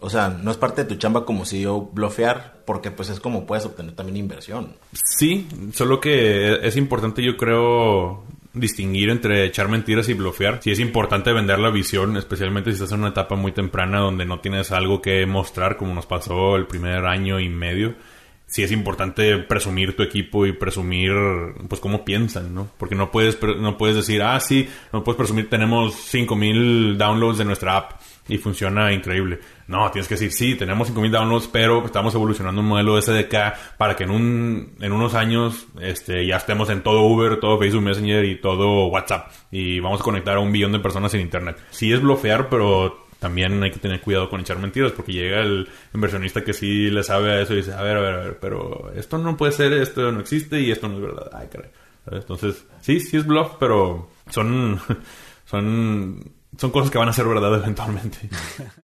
O sea, no es parte de tu chamba como si yo blofear, porque pues es como puedes obtener también inversión. Sí, solo que es importante yo creo distinguir entre echar mentiras y blofear. Sí es importante vender la visión, especialmente si estás en una etapa muy temprana donde no tienes algo que mostrar, como nos pasó el primer año y medio. Sí es importante presumir tu equipo y presumir, pues, cómo piensan, ¿no? Porque no puedes, no puedes decir, ah, sí, no puedes presumir, tenemos 5000 downloads de nuestra app y funciona increíble. No, tienes que decir, sí, tenemos 5000 downloads, pero estamos evolucionando un modelo SDK para que en, un, en unos años este, ya estemos en todo Uber, todo Facebook Messenger y todo WhatsApp. Y vamos a conectar a un billón de personas en Internet. Sí es blofear, pero también hay que tener cuidado con echar mentiras porque llega el inversionista que sí le sabe a eso y dice, a ver, a ver, a ver, pero esto no puede ser, esto no existe y esto no es verdad. Ay, caray. Entonces, sí, sí es bluff, pero son, son, son cosas que van a ser verdad eventualmente.